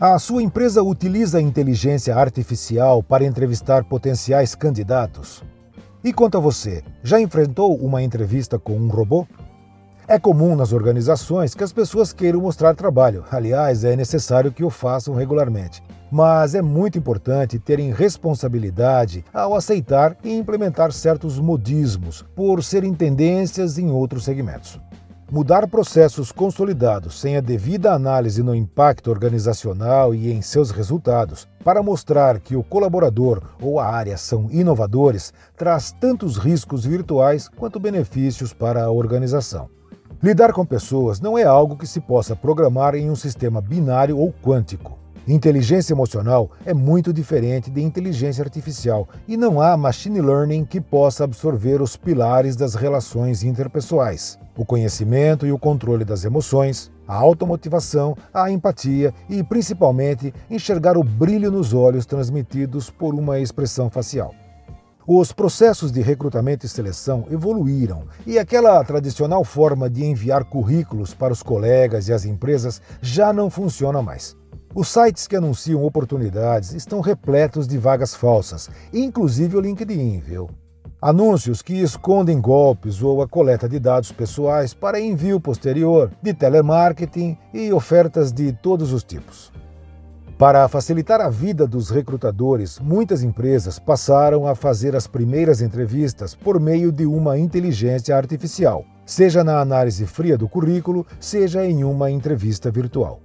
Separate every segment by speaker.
Speaker 1: A sua empresa utiliza inteligência artificial para entrevistar potenciais candidatos? E quanto a você, já enfrentou uma entrevista com um robô? É comum nas organizações que as pessoas queiram mostrar trabalho. Aliás, é necessário que o façam regularmente. Mas é muito importante terem responsabilidade ao aceitar e implementar certos modismos, por serem tendências em outros segmentos. Mudar processos consolidados sem a devida análise no impacto organizacional e em seus resultados, para mostrar que o colaborador ou a área são inovadores, traz tantos riscos virtuais quanto benefícios para a organização. Lidar com pessoas não é algo que se possa programar em um sistema binário ou quântico. Inteligência emocional é muito diferente de inteligência artificial e não há machine learning que possa absorver os pilares das relações interpessoais: o conhecimento e o controle das emoções, a automotivação, a empatia e, principalmente, enxergar o brilho nos olhos transmitidos por uma expressão facial. Os processos de recrutamento e seleção evoluíram e aquela tradicional forma de enviar currículos para os colegas e as empresas já não funciona mais. Os sites que anunciam oportunidades estão repletos de vagas falsas, inclusive o LinkedIn, viu? Anúncios que escondem golpes ou a coleta de dados pessoais para envio posterior, de telemarketing e ofertas de todos os tipos. Para facilitar a vida dos recrutadores, muitas empresas passaram a fazer as primeiras entrevistas por meio de uma inteligência artificial, seja na análise fria do currículo, seja em uma entrevista virtual.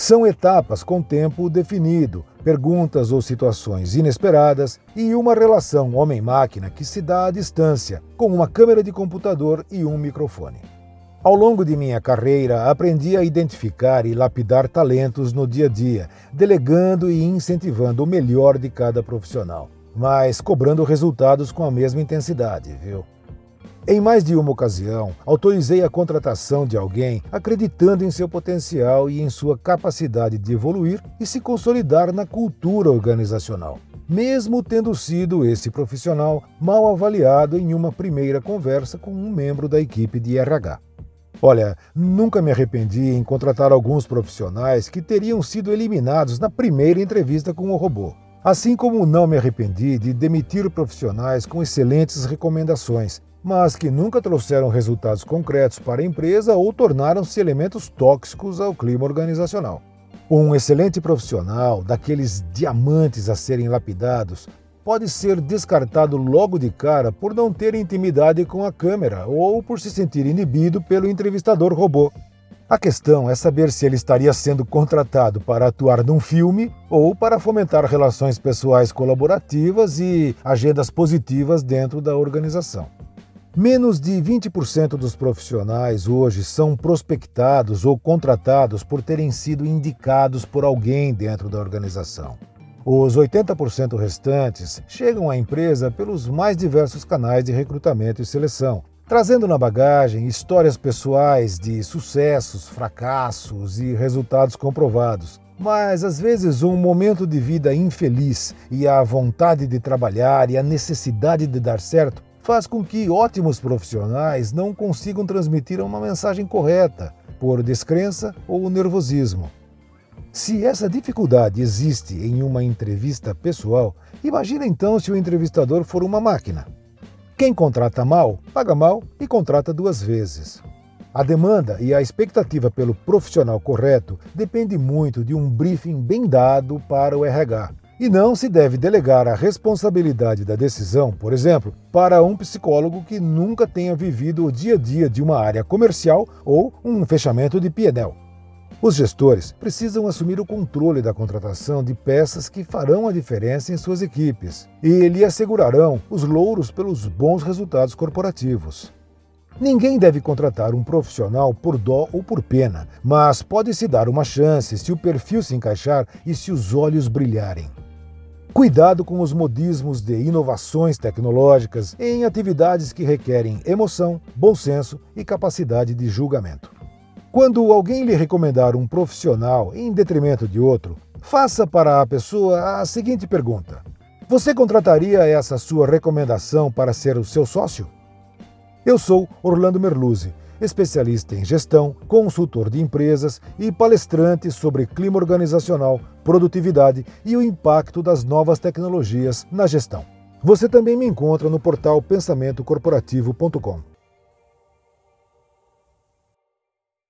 Speaker 1: São etapas com tempo definido, perguntas ou situações inesperadas e uma relação homem-máquina que se dá à distância, com uma câmera de computador e um microfone. Ao longo de minha carreira, aprendi a identificar e lapidar talentos no dia a dia, delegando e incentivando o melhor de cada profissional, mas cobrando resultados com a mesma intensidade, viu? Em mais de uma ocasião, autorizei a contratação de alguém acreditando em seu potencial e em sua capacidade de evoluir e se consolidar na cultura organizacional, mesmo tendo sido esse profissional mal avaliado em uma primeira conversa com um membro da equipe de RH. Olha, nunca me arrependi em contratar alguns profissionais que teriam sido eliminados na primeira entrevista com o robô. Assim como não me arrependi de demitir profissionais com excelentes recomendações, mas que nunca trouxeram resultados concretos para a empresa ou tornaram-se elementos tóxicos ao clima organizacional. Um excelente profissional, daqueles diamantes a serem lapidados, pode ser descartado logo de cara por não ter intimidade com a câmera ou por se sentir inibido pelo entrevistador robô. A questão é saber se ele estaria sendo contratado para atuar num filme ou para fomentar relações pessoais colaborativas e agendas positivas dentro da organização. Menos de 20% dos profissionais hoje são prospectados ou contratados por terem sido indicados por alguém dentro da organização. Os 80% restantes chegam à empresa pelos mais diversos canais de recrutamento e seleção, trazendo na bagagem histórias pessoais de sucessos, fracassos e resultados comprovados. Mas às vezes um momento de vida infeliz e a vontade de trabalhar e a necessidade de dar certo faz com que ótimos profissionais não consigam transmitir uma mensagem correta por descrença ou nervosismo. Se essa dificuldade existe em uma entrevista pessoal, imagina então se o entrevistador for uma máquina. Quem contrata mal, paga mal e contrata duas vezes. A demanda e a expectativa pelo profissional correto depende muito de um briefing bem dado para o RH, e não se deve delegar a responsabilidade da decisão, por exemplo, para um psicólogo que nunca tenha vivido o dia a dia de uma área comercial ou um fechamento de piedel. Os gestores precisam assumir o controle da contratação de peças que farão a diferença em suas equipes e lhe assegurarão os louros pelos bons resultados corporativos. Ninguém deve contratar um profissional por dó ou por pena, mas pode-se dar uma chance se o perfil se encaixar e se os olhos brilharem. Cuidado com os modismos de inovações tecnológicas em atividades que requerem emoção, bom senso e capacidade de julgamento. Quando alguém lhe recomendar um profissional em detrimento de outro, faça para a pessoa a seguinte pergunta: Você contrataria essa sua recomendação para ser o seu sócio? Eu sou Orlando Merluzzi especialista em gestão, consultor de empresas e palestrante sobre clima organizacional, produtividade e o impacto das novas tecnologias na gestão. Você também me encontra no portal pensamentocorporativo.com.